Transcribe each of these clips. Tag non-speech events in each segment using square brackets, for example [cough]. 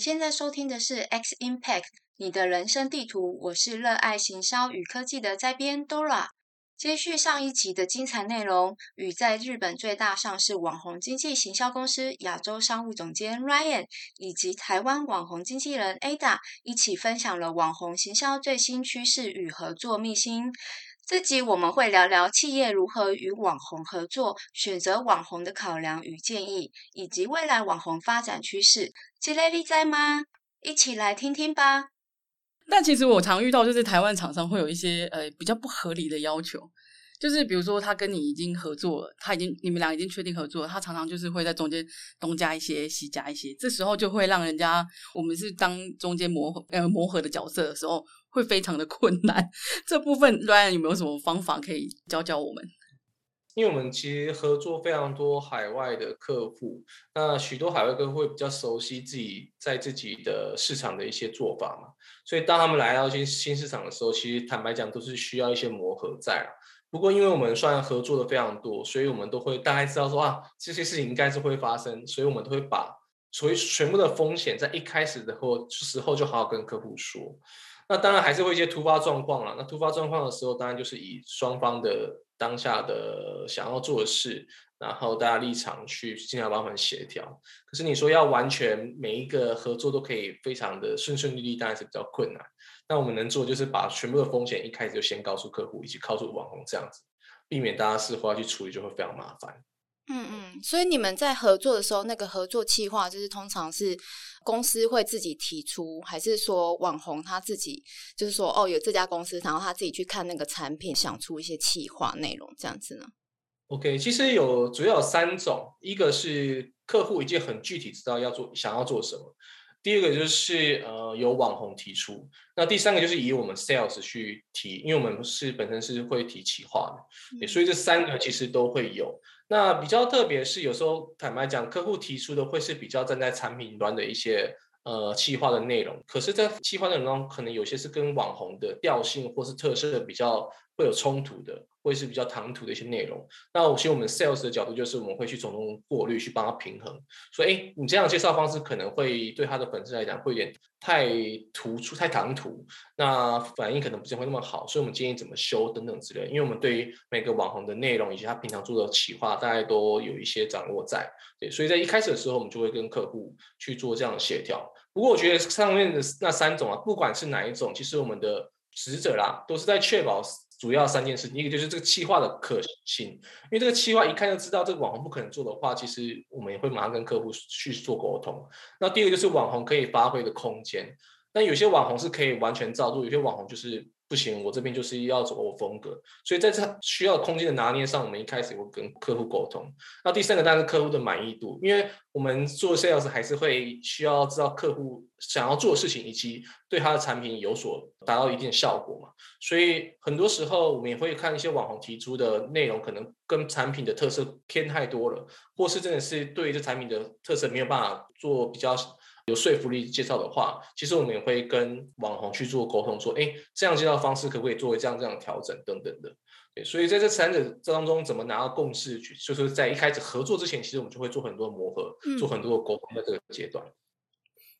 你现在收听的是 X Impact，你的人生地图。我是热爱行销与科技的在编 Dora。接续上一集的精彩内容，与在日本最大上市网红经纪行销公司亚洲商务总监 Ryan，以及台湾网红经纪人 Ada 一起分享了网红行销最新趋势与合作秘辛。这集我们会聊聊企业如何与网红合作，选择网红的考量与建议，以及未来网红发展趋势。吉雷利在吗？一起来听听吧。但其实我常遇到，就是台湾厂商会有一些呃比较不合理的要求，就是比如说他跟你已经合作了，他已经你们俩已经确定合作了，他常常就是会在中间东加一些西加一些，这时候就会让人家我们是当中间磨合呃磨合的角色的时候。会非常的困难，这部分 Ryan 有没有什么方法可以教教我们？因为我们其实合作非常多海外的客户，那许多海外客户会比较熟悉自己在自己的市场的一些做法嘛，所以当他们来到新新市场的时候，其实坦白讲都是需要一些磨合在。不过因为我们算合作的非常多，所以我们都会大概知道说啊，这些事情应该是会发生，所以我们都会把所以全部的风险在一开始的时候就好好跟客户说。那当然还是会一些突发状况了。那突发状况的时候，当然就是以双方的当下的想要做的事，然后大家立场去尽量帮他们协调。可是你说要完全每一个合作都可以非常的顺顺利利，当然是比较困难。那我们能做就是把全部的风险一开始就先告诉客户，以及告诉网红这样子，避免大家事后要去处理就会非常麻烦。嗯嗯，所以你们在合作的时候，那个合作计划就是通常是公司会自己提出，还是说网红他自己就是说哦，有这家公司，然后他自己去看那个产品，想出一些企划内容这样子呢？OK，其实有主要有三种，一个是客户已经很具体知道要做想要做什么，第二个就是呃由网红提出，那第三个就是以我们 Sales 去提，因为我们是本身是会提企划的，嗯，所以这三个其实都会有。那比较特别是，有时候坦白讲，客户提出的会是比较站在产品端的一些呃企划的内容，可是，在企划内容中，可能有些是跟网红的调性或是特色比较会有冲突的。会是比较唐突的一些内容，那我其实我们 sales 的角度就是我们会去从中过滤，去帮他平衡。所以，哎，你这样介绍方式可能会对他的粉丝来讲会有点太突出、太唐突，那反应可能不见会那么好。所以我们建议怎么修等等之类。因为我们对于每个网红的内容以及他平常做的企划，大概都有一些掌握在。对，所以在一开始的时候，我们就会跟客户去做这样的协调。不过，我觉得上面的那三种啊，不管是哪一种，其实我们的职责啦，都是在确保。主要三件事，一个就是这个企划的可行性，因为这个企划一看就知道这个网红不可能做的话，其实我们也会马上跟客户去做沟通。那第二个就是网红可以发挥的空间，那有些网红是可以完全照做，有些网红就是。不行，我这边就是要走我风格，所以在这需要空间的拿捏上，我们一开始会跟客户沟通。那第三个当然是客户的满意度，因为我们做 sales 还是会需要知道客户想要做的事情，以及对他的产品有所达到一定效果嘛。所以很多时候我们也会看一些网红提出的内容，可能跟产品的特色偏太多了，或是真的是对这产品的特色没有办法做比较。有说服力介绍的话，其实我们也会跟网红去做沟通，说，哎，这样介绍方式可不可以作为这样这样的调整等等的。对，所以在这三者当中，怎么拿到共识，就是在一开始合作之前，其实我们就会做很多磨合，嗯、做很多的沟通在这个阶段。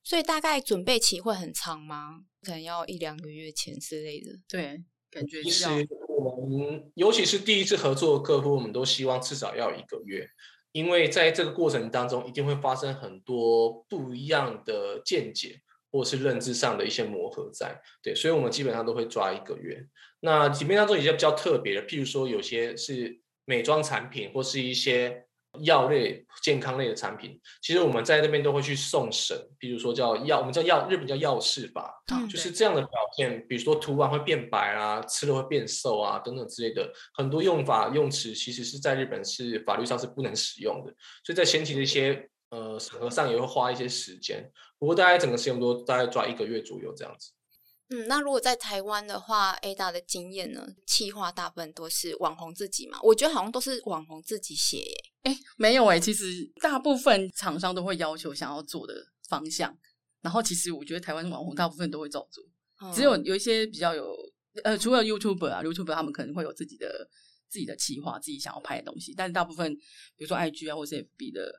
所以大概准备期会很长吗？可能要一两个月前之类的。对，感觉其实我们尤其是第一次合作的客户，我们都希望至少要一个月。因为在这个过程当中，一定会发生很多不一样的见解，或是认知上的一些磨合在，对，所以我们基本上都会抓一个月。那里面当中有些比较特别的，譬如说有些是美妆产品，或是一些。药类、健康类的产品，其实我们在那边都会去送审，比如说叫药，我们叫药，日本叫药事法，嗯，就是这样的表现，比如说涂完会变白啊，吃了会变瘦啊，等等之类的，很多用法用词其实是在日本是法律上是不能使用的，所以在前期的一些呃审核上也会花一些时间，不过大概整个时间都大概抓一个月左右这样子。嗯，那如果在台湾的话，Ada 的经验呢？企划大部分都是网红自己嘛？我觉得好像都是网红自己写耶。哎，没有哎，其实大部分厂商都会要求想要做的方向，然后其实我觉得台湾网红大部分都会照做，嗯、只有有一些比较有呃，除了 YouTuber 啊，YouTuber 他们可能会有自己的自己的企划，自己想要拍的东西，但是大部分比如说 IG 啊，或者 FB 的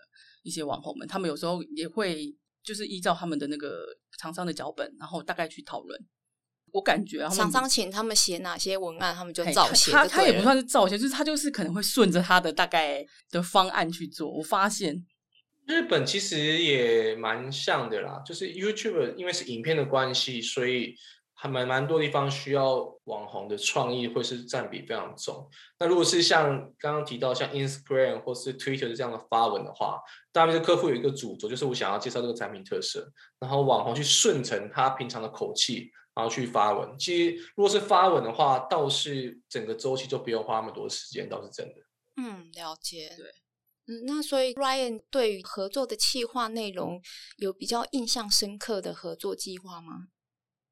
一些网红们，他们有时候也会就是依照他们的那个厂商的脚本，然后大概去讨论。我感觉厂商请他们写哪些文案，他们就照写。他他也不算是照写，就是他就是可能会顺着他的大概的方案去做。我发现日本其实也蛮像的啦，就是 YouTube 因为是影片的关系，所以。还蛮蛮多地方需要网红的创意，会是占比非常重。那如果是像刚刚提到像 Instagram 或是 Twitter 这样的发文的话，大部分客户有一个主轴，就是我想要介绍这个产品特色，然后网红去顺承他平常的口气，然后去发文。其实如果是发文的话，倒是整个周期就不用花那么多时间，倒是真的。嗯，了解。对，嗯，那所以 Ryan 对于合作的企划内容有比较印象深刻的合作计划吗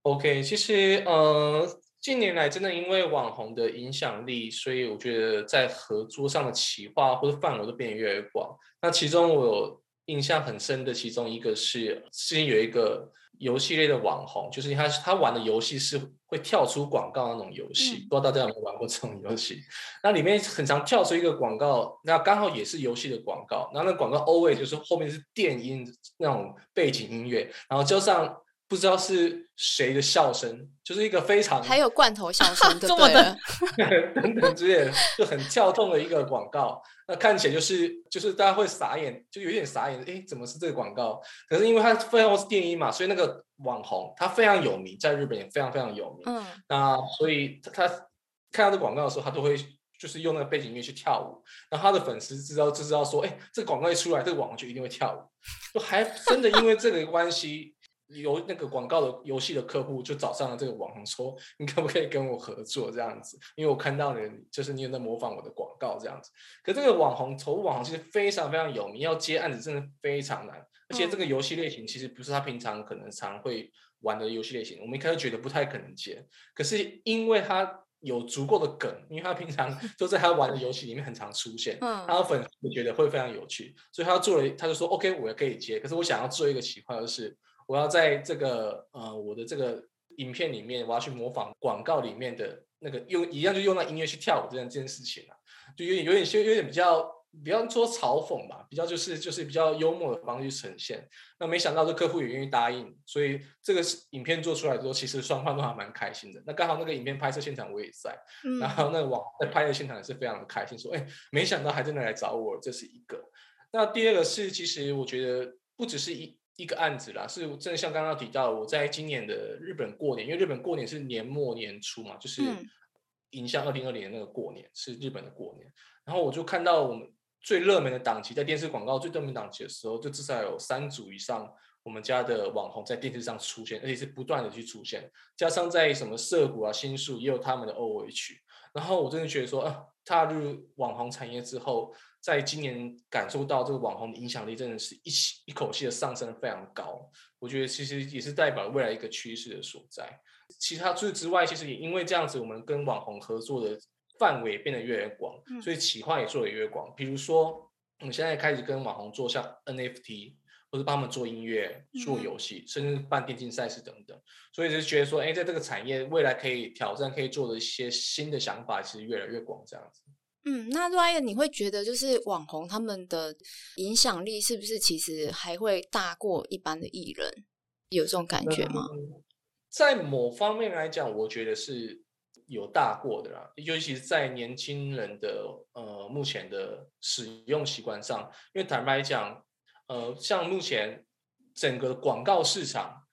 ？OK，其实呃，近年来真的因为网红的影响力，所以我觉得在合作上的企划或者范围都变得越来越广。那其中我有印象很深的，其中一个是之前有一个游戏类的网红，就是他他玩的游戏是会跳出广告那种游戏，嗯、不知道大家有没有玩过这种游戏？那里面很常跳出一个广告，那刚好也是游戏的广告，然后那广告 always 就是后面是电音那种背景音乐，然后加上。不知道是谁的笑声，就是一个非常还有罐头笑声，[laughs] 这么的 [laughs] 等等之类的，就很跳动的一个广告。那看起来就是就是大家会傻眼，就有点傻眼。哎，怎么是这个广告？可是因为它非常是电音嘛，所以那个网红他非常有名，在日本也非常非常有名。嗯，那所以他看到这广告的时候，他都会就是用那个背景音乐去跳舞。然后他的粉丝知道就知道说，哎，这个广告一出来，这个网红就一定会跳舞。就还真的因为这个关系。有那个广告的游戏的客户就找上了这个网红，说你可不可以跟我合作这样子？因为我看到你就是你有在模仿我的广告这样子。可这个网红，宠物网红其实非常非常有名，要接案子真的非常难。而且这个游戏类型其实不是他平常可能常会玩的游戏类型，我们一开始觉得不太可能接。可是因为他有足够的梗，因为他平常 [laughs] 都在他玩的游戏里面很常出现，他的粉丝觉得会非常有趣，所以他做了，他就说 OK，我也可以接。可是我想要做一个企划，就是。我要在这个呃我的这个影片里面，我要去模仿广告里面的那个用一样就用那音乐去跳舞这样这件事情啊，就有点有点有点比较比较说嘲讽吧，比较就是就是比较幽默的方式去呈现。那没想到这客户也愿意答应，所以这个影片做出来之后，其实双方都还蛮开心的。那刚好那个影片拍摄现场我也在，嗯、然后那个网在拍的现场也是非常的开心，说哎，没想到还真的来找我，这是一个。那第二个是，其实我觉得不只是一。一个案子啦，是真的像刚刚提到，我在今年的日本过年，因为日本过年是年末年初嘛，就是迎向二零二零年那个过年是日本的过年，然后我就看到我们最热门的档期，在电视广告最热门档期的时候，就至少有三组以上我们家的网红在电视上出现，而且是不断的去出现，加上在什么涩谷啊、新宿也有他们的 OH，然后我真的觉得说，啊，踏入网红产业之后。在今年感受到这个网红的影响力真的是一起一口气的上升非常高，我觉得其实也是代表未来一个趋势的所在。其他除此之外，其实也因为这样子，我们跟网红合作的范围变得越来越广，所以企划也做得越广。比如说，我们现在开始跟网红做像 NFT，或者帮他们做音乐、做游戏，甚至办电竞赛事等等。所以就觉得说，哎，在这个产业未来可以挑战、可以做的一些新的想法，其实越来越广，这样子。嗯，那 Ryan，你会觉得就是网红他们的影响力是不是其实还会大过一般的艺人？有这种感觉吗？在某方面来讲，我觉得是有大过的啦，尤其是在年轻人的呃目前的使用习惯上。因为坦白讲，呃，像目前整个广告市场，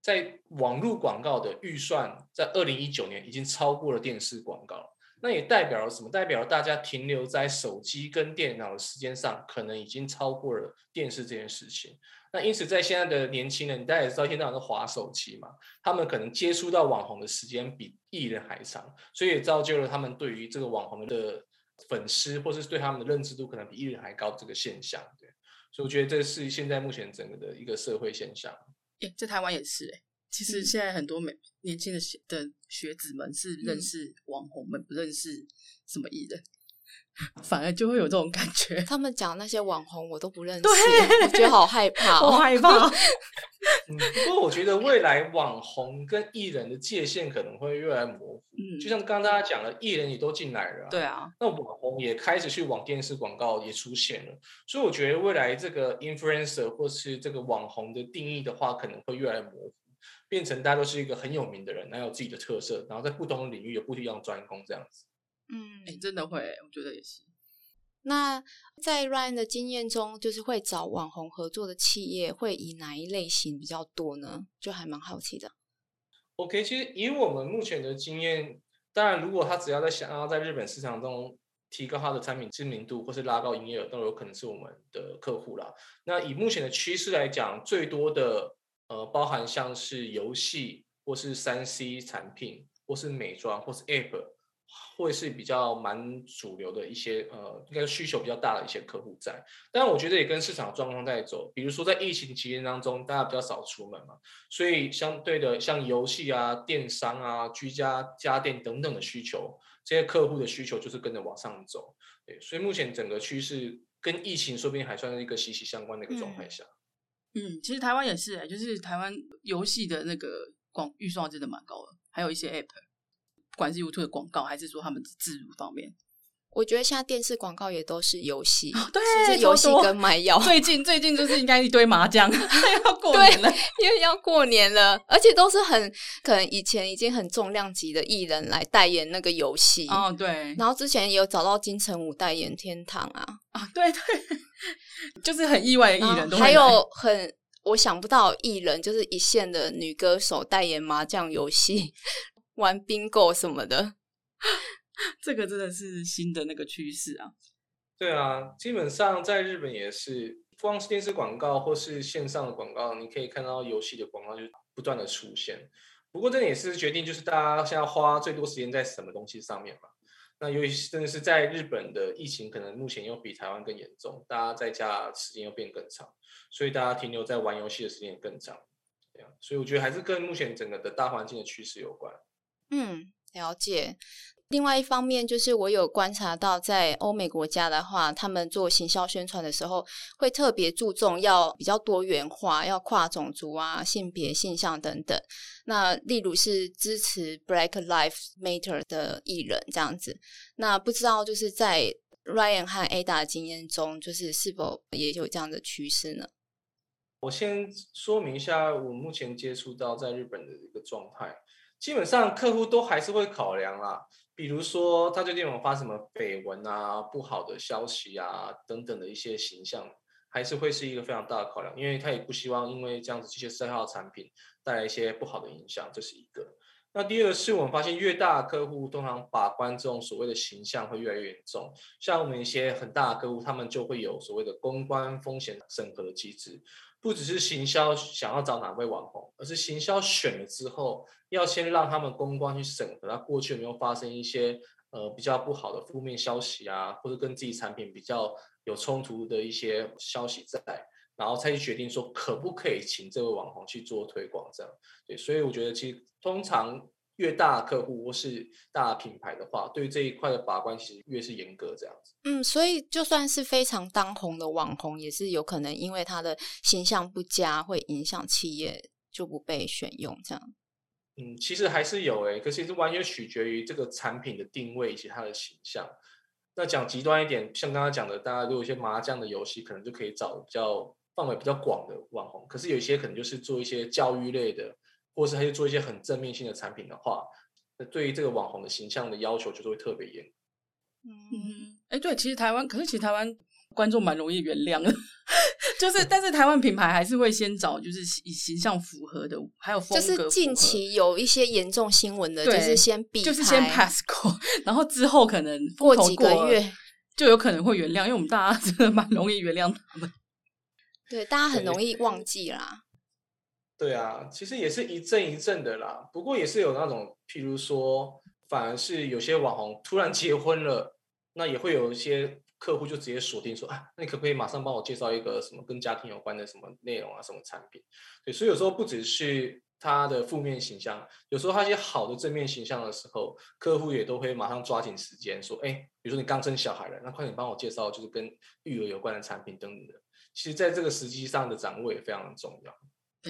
在网络广告的预算，在二零一九年已经超过了电视广告。那也代表了什么？代表了大家停留在手机跟电脑的时间上，可能已经超过了电视这件事情。那因此，在现在的年轻人，大家也知道，一天到晚都滑手机嘛，他们可能接触到网红的时间比艺人还长，所以也造就了他们对于这个网红的粉丝，或是对他们的认知度，可能比艺人还高这个现象。对，所以我觉得这是现在目前整个的一个社会现象。欸，在台湾也是欸。其实现在很多美年轻的学的学子们是认识网红们，不认识什么艺人。[laughs] 反而就会有这种感觉。他们讲那些网红我都不认识，对我觉得好害 [laughs] 怕、哦，好害怕。[laughs] 嗯，不过我觉得未来网红跟艺人的界限可能会越来越模糊。嗯，就像刚刚大家讲的，艺人也都进来了，对啊，那网红也开始去往电视广告也出现了，所以我觉得未来这个 influencer 或是这个网红的定义的话，可能会越来越模糊，变成大家都是一个很有名的人，然后有自己的特色，然后在不同的领域有不一样的专攻这样子。嗯，哎，真的会，我觉得也是。那在 Ryan 的经验中，就是会找网红合作的企业，会以哪一类型比较多呢？就还蛮好奇的。OK，其实以我们目前的经验，当然如果他只要在想要在日本市场中提高他的产品知名度，或是拉高营业额，都有可能是我们的客户啦。那以目前的趋势来讲，最多的呃，包含像是游戏，或是三 C 产品，或是美妆，或是 App。会是比较蛮主流的一些呃，应该需求比较大的一些客户在，但我觉得也跟市场状况在走。比如说在疫情期间当中，大家比较少出门嘛，所以相对的像游戏啊、电商啊、居家家电等等的需求，这些客户的需求就是跟着往上走。对，所以目前整个趋势跟疫情说不定还算是一个息息相关的一个状态下。嗯，嗯，其实台湾也是，就是台湾游戏的那个广预算真的蛮高的，还有一些 App。不管是 YouTube 的广告，还是说他们置入方面，我觉得现在电视广告也都是游戏，哦、对，是游戏跟卖药。[laughs] 最近最近就是应该一堆麻将，[laughs] 要过年了，因为要过年了，而且都是很可能以前已经很重量级的艺人来代言那个游戏哦，对。然后之前也有找到金城武代言天堂啊，啊，对对，[laughs] 就是很意外的艺人都，还有很我想不到艺人，就是一线的女歌手代言麻将游戏。玩 bingo 什么的，这个真的是新的那个趋势啊！对啊，基本上在日本也是，光是电视广告或是线上的广告，你可以看到游戏的广告就不断的出现。不过这也是决定，就是大家现在花最多时间在什么东西上面嘛。那由于真的是在日本的疫情，可能目前又比台湾更严重，大家在家时间又变更长，所以大家停留在玩游戏的时间也更长。对啊，所以我觉得还是跟目前整个的大环境的趋势有关。嗯，了解。另外一方面，就是我有观察到，在欧美国家的话，他们做行销宣传的时候，会特别注重要比较多元化，要跨种族啊、性别、性向等等。那例如是支持 Black Lives Matter 的艺人这样子。那不知道就是在 Ryan 和 Ada 的经验中，就是是否也有这样的趋势呢？我先说明一下，我目前接触到在日本的一个状态。基本上客户都还是会考量啦，比如说他最近有发什么绯闻啊、不好的消息啊等等的一些形象，还是会是一个非常大的考量，因为他也不希望因为这样子这些色号产品带来一些不好的影响，这是一个。那第二个是我们发现越大客户通常把关这种所谓的形象会越来越严重，像我们一些很大的客户，他们就会有所谓的公关风险审核机制。不只是行销想要找哪位网红，而是行销选了之后，要先让他们公关去审核，他过去有没有发生一些呃比较不好的负面消息啊，或者跟自己产品比较有冲突的一些消息在，然后才去决定说可不可以请这位网红去做推广这样。对，所以我觉得其实通常。越大客户或是大品牌的话，对于这一块的把关其实越是严格这样子。嗯，所以就算是非常当红的网红，也是有可能因为他的形象不佳，会影响企业就不被选用这样。嗯，其实还是有诶，可是是完全取决于这个产品的定位以及它的形象。那讲极端一点，像刚刚讲的，大家如果有一些麻将的游戏，可能就可以找比较范围比较广的网红。可是有一些可能就是做一些教育类的。或是他去做一些很正面性的产品的话，那对于这个网红的形象的要求就是会特别严。嗯，哎，对，其实台湾，可是其实台湾观众蛮容易原谅的，[laughs] 就是，但是台湾品牌还是会先找就是以形象符合的，还有风格。就是近期有一些严重新闻的，就是先避，就是先 pass 过，[laughs] 然后之后可能过几个月就有可能会原谅，因为我们大家 [laughs] 真的蛮容易原谅他们。对，大家很容易忘记啦。对啊，其实也是一阵一阵的啦。不过也是有那种，譬如说，反而是有些网红突然结婚了，那也会有一些客户就直接锁定说啊，那你可不可以马上帮我介绍一个什么跟家庭有关的什么内容啊，什么产品？对，所以有时候不只是他的负面形象，有时候他一些好的正面形象的时候，客户也都会马上抓紧时间说，哎，比如说你刚生小孩了，那快点帮我介绍就是跟育儿有关的产品等等的。其实，在这个时机上的掌握也非常重要。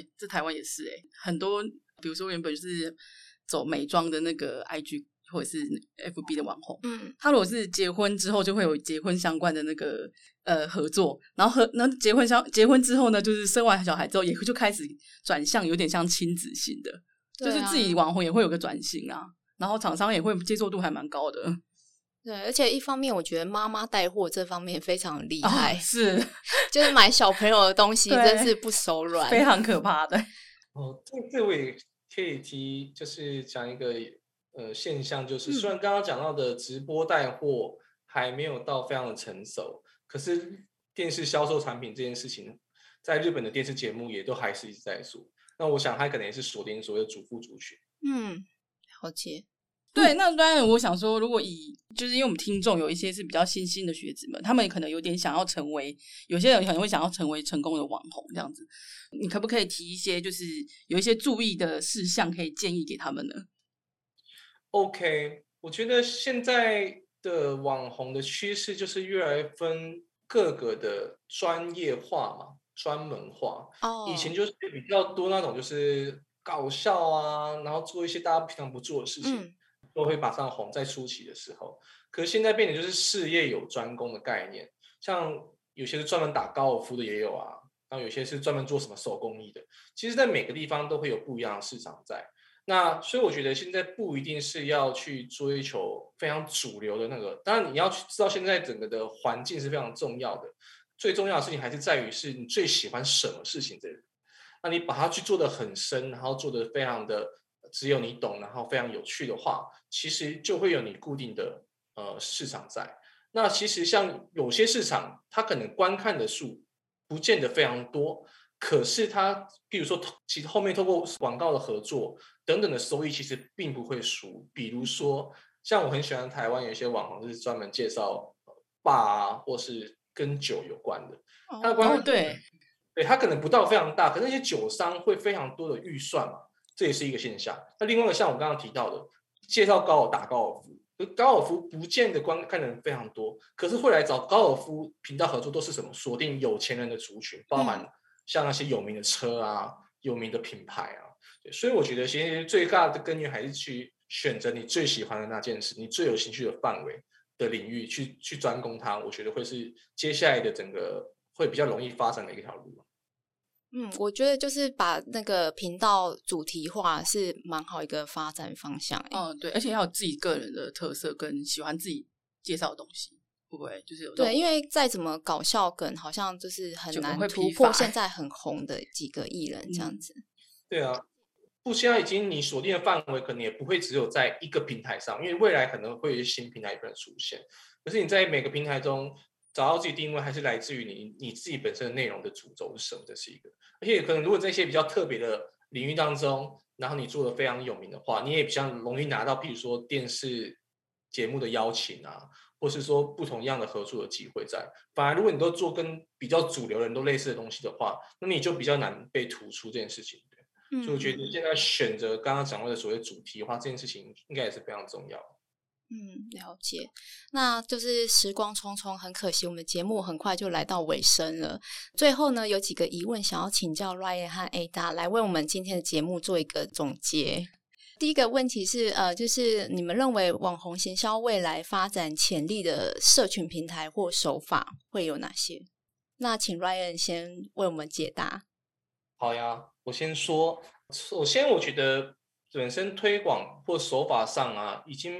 对，这台湾也是哎，很多比如说原本是走美妆的那个 IG 或者是 FB 的网红，嗯，他如果是结婚之后就会有结婚相关的那个呃合作，然后和那结婚相结婚之后呢，就是生完小孩之后也就开始转向有点像亲子型的，啊、就是自己网红也会有个转型啊，然后厂商也会接受度还蛮高的。对，而且一方面我觉得妈妈带货这方面非常厉害，哦、是就是买小朋友的东西真是不手软，非常可怕的。哦，这这位可以提，就是讲一个。呃，现象就是，虽然刚刚讲到的直播带货还没有到非常的成熟，可是电视销售产品这件事情，在日本的电视节目也都还是一直在做。那我想，他可能也是锁定所谓的主妇族群。嗯，好解。对，那当然，我想说，如果以就是因为我们听众有一些是比较新兴的学子们，他们可能有点想要成为，有些人可能会想要成为成功的网红这样子，你可不可以提一些，就是有一些注意的事项可以建议给他们呢？OK，我觉得现在的网红的趋势就是越来越分各个的专业化嘛，专门化。哦。Oh. 以前就是比较多那种就是搞笑啊，然后做一些大家平常不做的事情，嗯、都会马上红。在初期的时候，可是现在变得就是事业有专攻的概念，像有些是专门打高尔夫的也有啊，然后有些是专门做什么手工艺的。其实，在每个地方都会有不一样的市场在。那所以我觉得现在不一定是要去追求非常主流的那个，当然你要去知道现在整个的环境是非常重要的。最重要的事情还是在于是你最喜欢什么事情的人。那你把它去做得很深，然后做得非常的只有你懂，然后非常有趣的话，其实就会有你固定的呃市场在。那其实像有些市场，它可能观看的数不见得非常多。可是它，比如说，其实后面透过广告的合作等等的收益，其实并不会输。比如说，像我很喜欢台湾有一些网红，就是专门介绍 bar 啊，或是跟酒有关的。他的关系对，对他可能不到非常大，可是那些酒商会非常多的预算嘛，这也是一个现象。那另外一个像我刚刚提到的，介绍高尔打高尔夫，高尔夫不见得观看的人非常多，可是会来找高尔夫频道合作都是什么？锁定有钱人的族群，包含、嗯。像那些有名的车啊，有名的品牌啊，所以我觉得其实最大的根源还是去选择你最喜欢的那件事，你最有兴趣的范围的领域去去专攻它。我觉得会是接下来的整个会比较容易发展的一条路。嗯，我觉得就是把那个频道主题化是蛮好一个发展方向。嗯，对，而且要有自己个人的特色跟喜欢自己介绍的东西。不会，就是有对，因为再怎么搞笑梗，好像就是很难突破现在很红的几个艺人这样子。嗯、[laughs] 对啊，不，现在已经你锁定的范围可能也不会只有在一个平台上，因为未来可能会有一些新平台可能出现。可是你在每个平台中找到自己定位，还是来自于你你自己本身的内容的主轴是什么？这是一个。而且可能如果在一些比较特别的领域当中，然后你做的非常有名的话，你也比较容易拿到，譬如说电视节目的邀请啊。或是说不同样的合作的机会在，反而如果你都做跟比较主流人都类似的东西的话，那你就比较难被突出这件事情。所以我觉得你现在选择刚刚讲到的所谓主题的话，这件事情应该也是非常重要。嗯，了解。那就是时光匆匆，很可惜我们的节目很快就来到尾声了。最后呢，有几个疑问想要请教 Ryan 和 Ada 来为我们今天的节目做一个总结。第一个问题是，呃，就是你们认为网红行销未来发展潜力的社群平台或手法会有哪些？那请 Ryan 先为我们解答。好呀，我先说。首先，我觉得本身推广或手法上啊，已经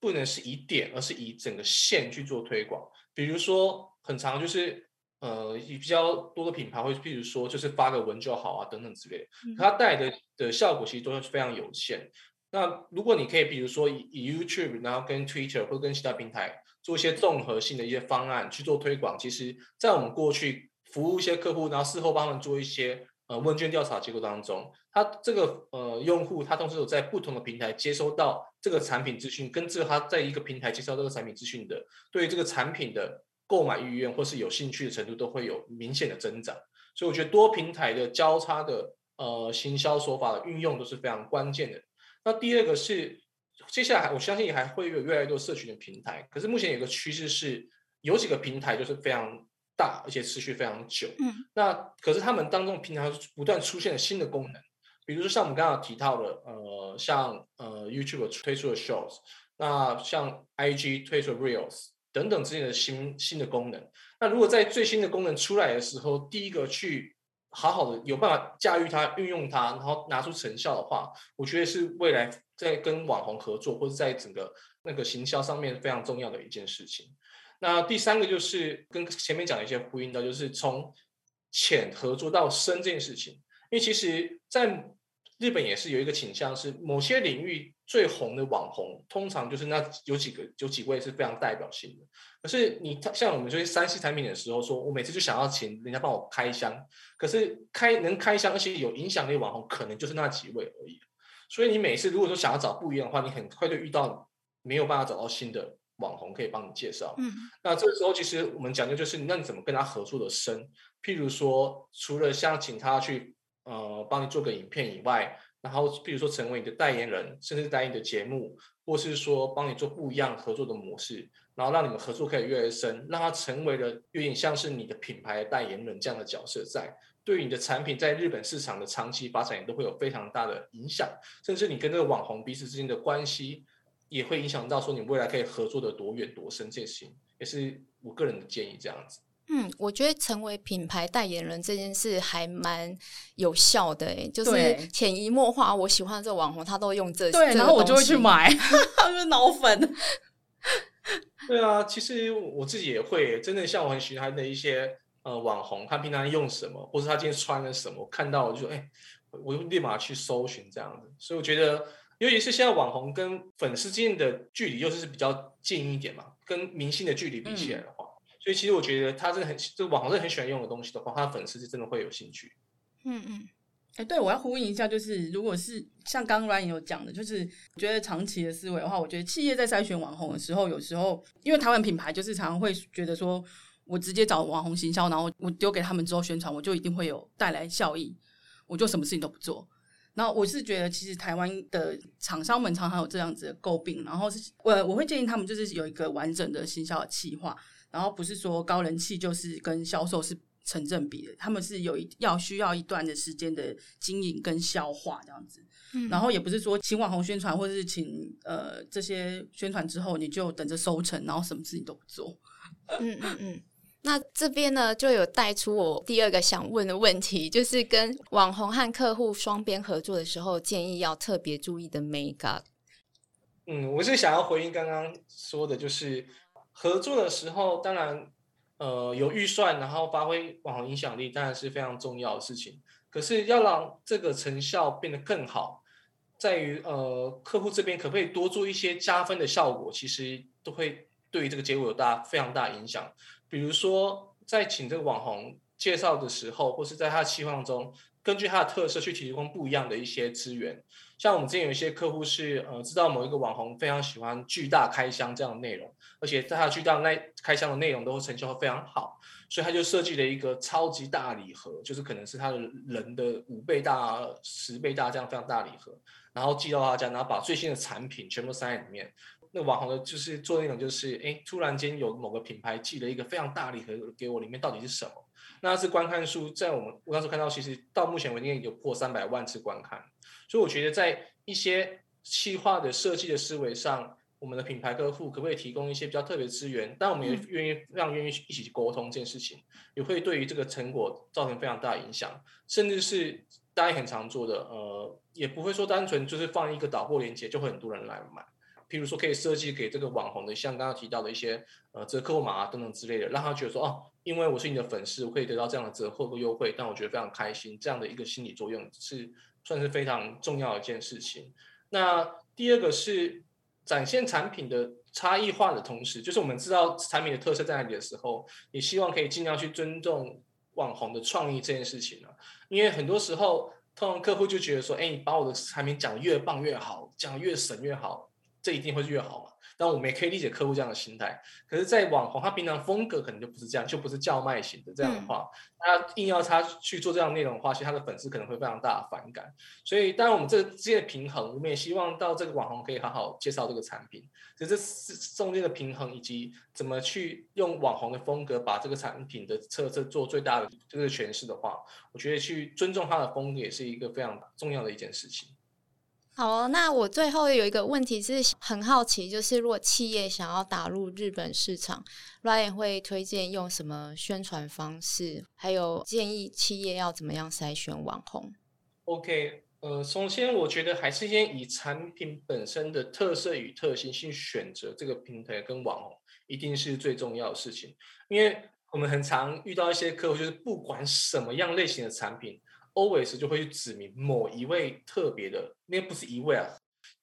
不能是以点，而是以整个线去做推广。比如说，很长就是。呃，比较多的品牌会，譬如说，就是发个文就好啊，等等之类的，它带的的效果其实都是非常有限。那如果你可以，比如说以，以 YouTube，然后跟 Twitter 或跟其他平台做一些综合性的一些方案去做推广，其实，在我们过去服务一些客户，然后事后帮他们做一些呃问卷调查结果当中，他这个呃用户他同时有在不同的平台接收到这个产品资讯，跟这个他在一个平台接收到这个产品资讯的，对于这个产品的。购买意愿或是有兴趣的程度都会有明显的增长，所以我觉得多平台的交叉的呃行销手法的运用都是非常关键的。那第二个是，接下来我相信还会有越来越多社群的平台，可是目前有个趋势是，有几个平台就是非常大，而且持续非常久。嗯，那可是他们当中平台不断出现了新的功能，比如说像我们刚刚提到的，呃，像呃 YouTube 推出的 Shorts，那像 IG 推出的 Reels 等等之类的新新的功能。那如果在最新的功能出来的时候，第一个去好好的有办法驾驭它、运用它，然后拿出成效的话，我觉得是未来在跟网红合作或者在整个那个行销上面非常重要的一件事情。那第三个就是跟前面讲的一些呼应的，就是从浅合作到深这件事情。因为其实，在日本也是有一个倾向，是某些领域最红的网红，通常就是那有几个有几位是非常代表性的。可是你像我们这些三 C 产品的时候，说我每次就想要请人家帮我开箱，可是开能开箱而且有影响力网红，可能就是那几位而已。所以你每次如果说想要找不一样的话，你很快就遇到没有办法找到新的。网红可以帮你介绍，嗯，那这个时候其实我们讲究就是，那你怎么跟他合作的深？譬如说，除了像请他去呃帮你做个影片以外，然后譬如说成为你的代言人，甚至代言你的节目，或是说帮你做不一样合作的模式，然后让你们合作可以越来越深，让他成为了有点像是你的品牌代言人这样的角色在，在对于你的产品在日本市场的长期发展也都会有非常大的影响，甚至你跟这个网红彼此之间的关系。也会影响到说你未来可以合作的多远多深，这些也是我个人的建议。这样子，嗯，我觉得成为品牌代言人这件事还蛮有效的，哎，就是潜移默化。我喜欢的这个网红，他都用这，对，然后我就会去买，[laughs] 他是脑粉。对啊，其实我自己也会，真的像我很喜欢的一些呃网红，他平常用什么，或者他今天穿了什么，我看到我就哎，我就立马去搜寻这样子。所以我觉得。尤其是现在网红跟粉丝之间的距离又是比较近一点嘛，跟明星的距离比起来的话，嗯、所以其实我觉得他这个网红是很喜欢用的东西的话，他的粉丝是真的会有兴趣。嗯嗯，哎、欸，对，我要呼应一下，就是如果是像刚刚 Ryan 有讲的，就是我觉得长期的思维的话，我觉得企业在筛选网红的时候，有时候因为台湾品牌就是常常会觉得说，我直接找网红行销，然后我丢给他们之后宣传，我就一定会有带来效益，我就什么事情都不做。然后我是觉得，其实台湾的厂商们常常有这样子的诟病。然后是我我会建议他们，就是有一个完整的行销的企划。然后不是说高人气就是跟销售是成正比的，他们是有一要需要一段的时间的经营跟消化这样子。嗯。然后也不是说请网红宣传或者是请呃这些宣传之后你就等着收成，然后什么事情都不做。嗯嗯嗯。那这边呢，就有带出我第二个想问的问题，就是跟网红和客户双边合作的时候，建议要特别注意的 m a k e up。嗯，我是想要回应刚刚说的，就是合作的时候，当然，呃，有预算，然后发挥网红影响力，当然是非常重要的事情。可是要让这个成效变得更好，在于呃，客户这边可不可以多做一些加分的效果，其实都会对于这个结果有大非常大影响。比如说，在请这个网红介绍的时候，或是在他的期望中，根据他的特色去提供不一样的一些资源。像我们之前有一些客户是，呃，知道某一个网红非常喜欢巨大开箱这样的内容，而且在他巨大那开箱的内容都会成效会非常好，所以他就设计了一个超级大礼盒，就是可能是他的人的五倍大、十倍大这样非常大礼盒，然后寄到他家，然后把最新的产品全部塞在里面。那网红的就是做那种，就是哎，突然间有某个品牌寄了一个非常大礼盒给我，里面到底是什么？那是观看数，在我们我当时看到，其实到目前为止有破三百万次观看。所以我觉得在一些细化的设计的思维上，我们的品牌客户可不可以提供一些比较特别资源？但我们也愿意让愿意一起去沟通这件事情，也会对于这个成果造成非常大的影响，甚至是大家也很常做的，呃，也不会说单纯就是放一个导货链接就会很多人来买。譬如说，可以设计给这个网红的，像刚刚提到的一些呃折扣码啊等等之类的，让他觉得说哦，因为我是你的粉丝，我可以得到这样的折扣和优惠，但我觉得非常开心。这样的一个心理作用是算是非常重要的一件事情。那第二个是展现产品的差异化的同时，就是我们知道产品的特色在哪里的时候，也希望可以尽量去尊重网红的创意这件事情啊。因为很多时候，通常客户就觉得说，哎，你把我的产品讲得越棒越好，讲得越神越好。这一定会越好嘛。但我们也可以理解客户这样的心态。可是，在网红他平常风格可能就不是这样，就不是叫卖型的这样的话，那、嗯、硬要他去做这样内容的话，其实他的粉丝可能会非常大的反感。所以，当然我们这之间的平衡，我们也希望到这个网红可以好好介绍这个产品。其实这中间的平衡，以及怎么去用网红的风格把这个产品的特色做最大的这个诠释的话，我觉得去尊重他的风格也是一个非常重要的一件事情。好，那我最后有一个问题是很好奇，就是如果企业想要打入日本市场，Ryan 会推荐用什么宣传方式？还有建议企业要怎么样筛选网红？OK，呃，首先我觉得还是先以产品本身的特色与特性去选择这个平台跟网红，一定是最重要的事情。因为我们很常遇到一些客户，就是不管什么样类型的产品。Always 就会去指明某一位特别的，那不是一位啊，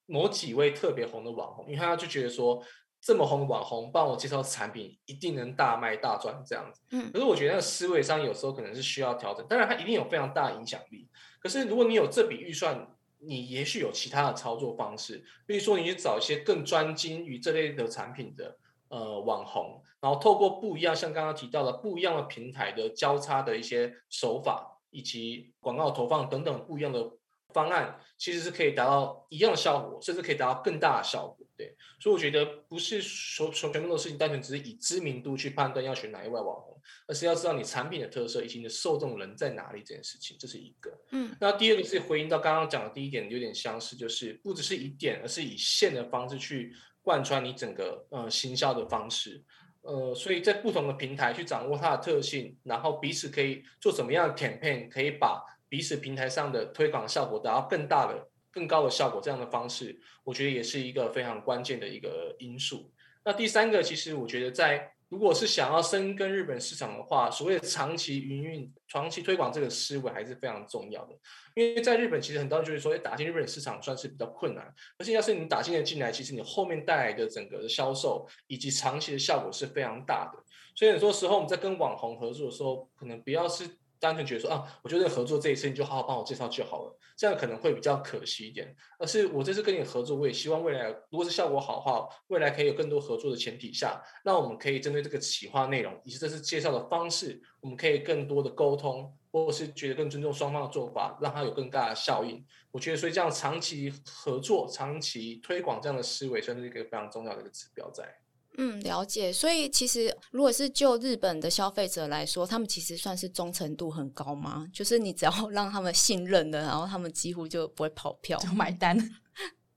某几位特别红的网红，因为他就觉得说这么红的网红帮我介绍产品，一定能大卖大赚这样子。嗯，可是我觉得那个思维上有时候可能是需要调整。当然，它一定有非常大的影响力。可是如果你有这笔预算，你也许有其他的操作方式，比如说你去找一些更专精于这类的产品的呃网红，然后透过不一样，像刚刚提到的不一样的平台的交叉的一些手法。以及广告投放等等不一样的方案，其实是可以达到一样的效果，甚至可以达到更大的效果。对，所以我觉得不是说说全部的事情单纯只是以知名度去判断要选哪一位网红，而是要知道你产品的特色以及你的受众人在哪里这件事情，这是一个。嗯，那第二个是回应到刚刚讲的第一点，有点相似，就是不只是以点，而是以线的方式去贯穿你整个呃行销的方式。呃，所以在不同的平台去掌握它的特性，然后彼此可以做什么样的 campaign，可以把彼此平台上的推广效果达到更大的、更高的效果，这样的方式，我觉得也是一个非常关键的一个因素。那第三个，其实我觉得在。如果是想要深耕日本市场的话，所谓的长期营运、长期推广这个思维还是非常重要的。因为在日本，其实很多人就是说，打进日本市场算是比较困难。而且要是你打进了进来，其实你后面带来的整个的销售以及长期的效果是非常大的。所以很多时候我们在跟网红合作的时候，可能不要是。单纯觉得说啊，我觉得合作这一次你就好好帮我介绍就好了，这样可能会比较可惜一点。而是我这次跟你合作，我也希望未来如果是效果好的话，未来可以有更多合作的前提下，那我们可以针对这个企划内容以及这次介绍的方式，我们可以更多的沟通，或者是觉得更尊重双方的做法，让它有更大的效应。我觉得所以这样长期合作、长期推广这样的思维，算是一个非常重要的一个指标在。嗯，了解。所以其实，如果是就日本的消费者来说，他们其实算是忠诚度很高吗？就是你只要 [laughs] 让他们信任了，然后他们几乎就不会跑票，就 [laughs] 买单。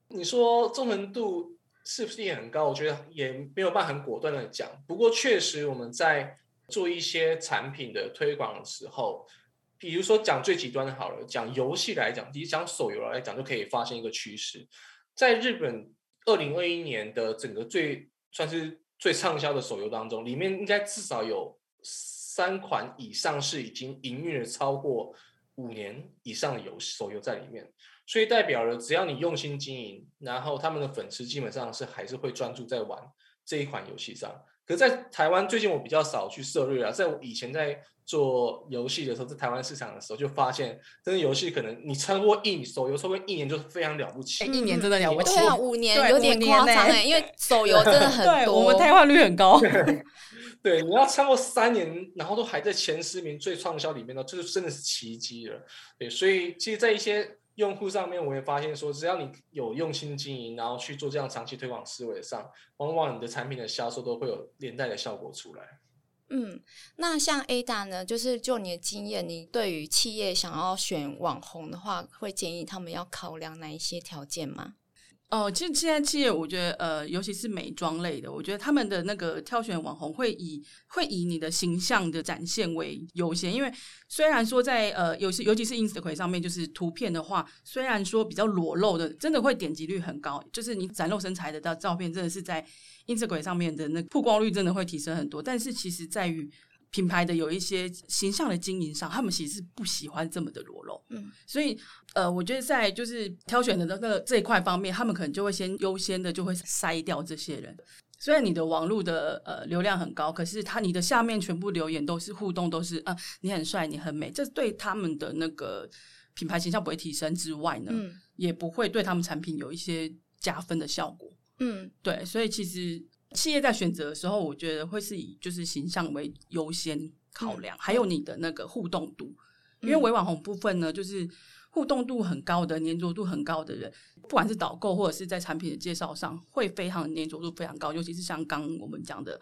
你说忠诚度是不是也很高？我觉得也没有办法很果断的讲。不过确实，我们在做一些产品的推广的时候，比如说讲最极端的好了，讲游戏来讲，其实讲手游来讲，就可以发现一个趋势。在日本，二零二一年的整个最算是最畅销的手游当中，里面应该至少有三款以上是已经营运了超过五年以上的游手游在里面，所以代表了只要你用心经营，然后他们的粉丝基本上是还是会专注在玩这一款游戏上。可在台湾最近我比较少去涉猎啊，在我以前在做游戏的时候，在台湾市场的时候就发现，真的游戏可能你超过一手游超过一年就是非常了不起，一年真的了不起，对啊，五年有点夸张哎，因为手游真的 [laughs] 很多，对我们汰换率很高。[laughs] 对，你要超过三年，然后都还在前十名最畅销里面呢，这就真的是奇迹了。对，所以其实，在一些。用户上面，我也发现说，只要你有用心经营，然后去做这样长期推广思维上，往往你的产品的销售都会有连带的效果出来。嗯，那像 Ada 呢，就是就你的经验，你对于企业想要选网红的话，会建议他们要考量哪一些条件吗？哦，其实现在企业，我觉得呃，尤其是美妆类的，我觉得他们的那个挑选网红会以会以你的形象的展现为优先，因为虽然说在呃，尤其尤其是 Instagram 上面，就是图片的话，虽然说比较裸露的，真的会点击率很高，就是你展露身材的照照片，真的是在 Instagram 上面的那曝光率真的会提升很多，但是其实在于。品牌的有一些形象的经营上，他们其实是不喜欢这么的裸露，嗯，所以呃，我觉得在就是挑选的那个这一块方面，他们可能就会先优先的就会筛掉这些人。虽然你的网络的呃流量很高，可是他你的下面全部留言都是互动，都是啊、呃、你很帅，你很美，这对他们的那个品牌形象不会提升之外呢，嗯，也不会对他们产品有一些加分的效果。嗯，对，所以其实企业在选择的时候，我觉得会是以就是形象为优先考量，嗯、还有你的那个互动度，因为微网红部分呢，就是互动度很高的、粘着度很高的人，不管是导购或者是在产品的介绍上，会非常粘着度非常高，尤其是像刚我们讲的。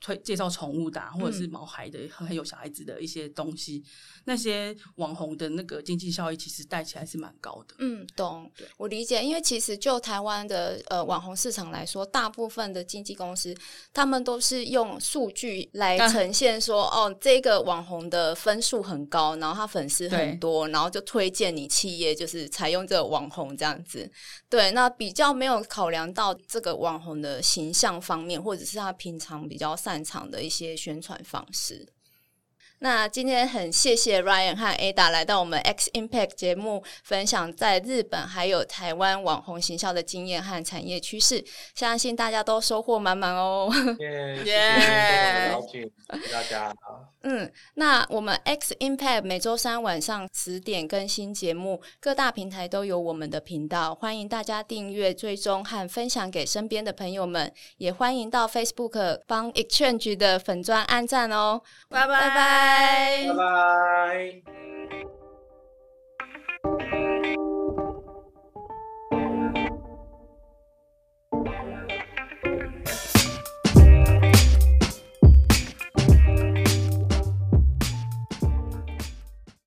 推介绍宠物的、啊，或者是毛孩的，很、嗯、有小孩子的一些东西，那些网红的那个经济效益其实带起来是蛮高的。嗯，懂，我理解。因为其实就台湾的呃网红市场来说，大部分的经纪公司他们都是用数据来呈现说，啊、哦，这个网红的分数很高，然后他粉丝很多，然后就推荐你企业就是采用这个网红这样子。对，那比较没有考量到这个网红的形象方面，或者是他平常比较擅长的一些宣传方式。那今天很谢谢 Ryan 和 Ada 来到我们 X Impact 节目，分享在日本还有台湾网红行销的经验和产业趋势，相信大家都收获满满哦。耶，谢谢 [laughs] 大家。嗯，那我们 X Impact 每周三晚上十点更新节目，各大平台都有我们的频道，欢迎大家订阅、追踪和分享给身边的朋友们，也欢迎到 Facebook 帮 Exchange 的粉钻按赞哦。拜拜拜拜。拜拜。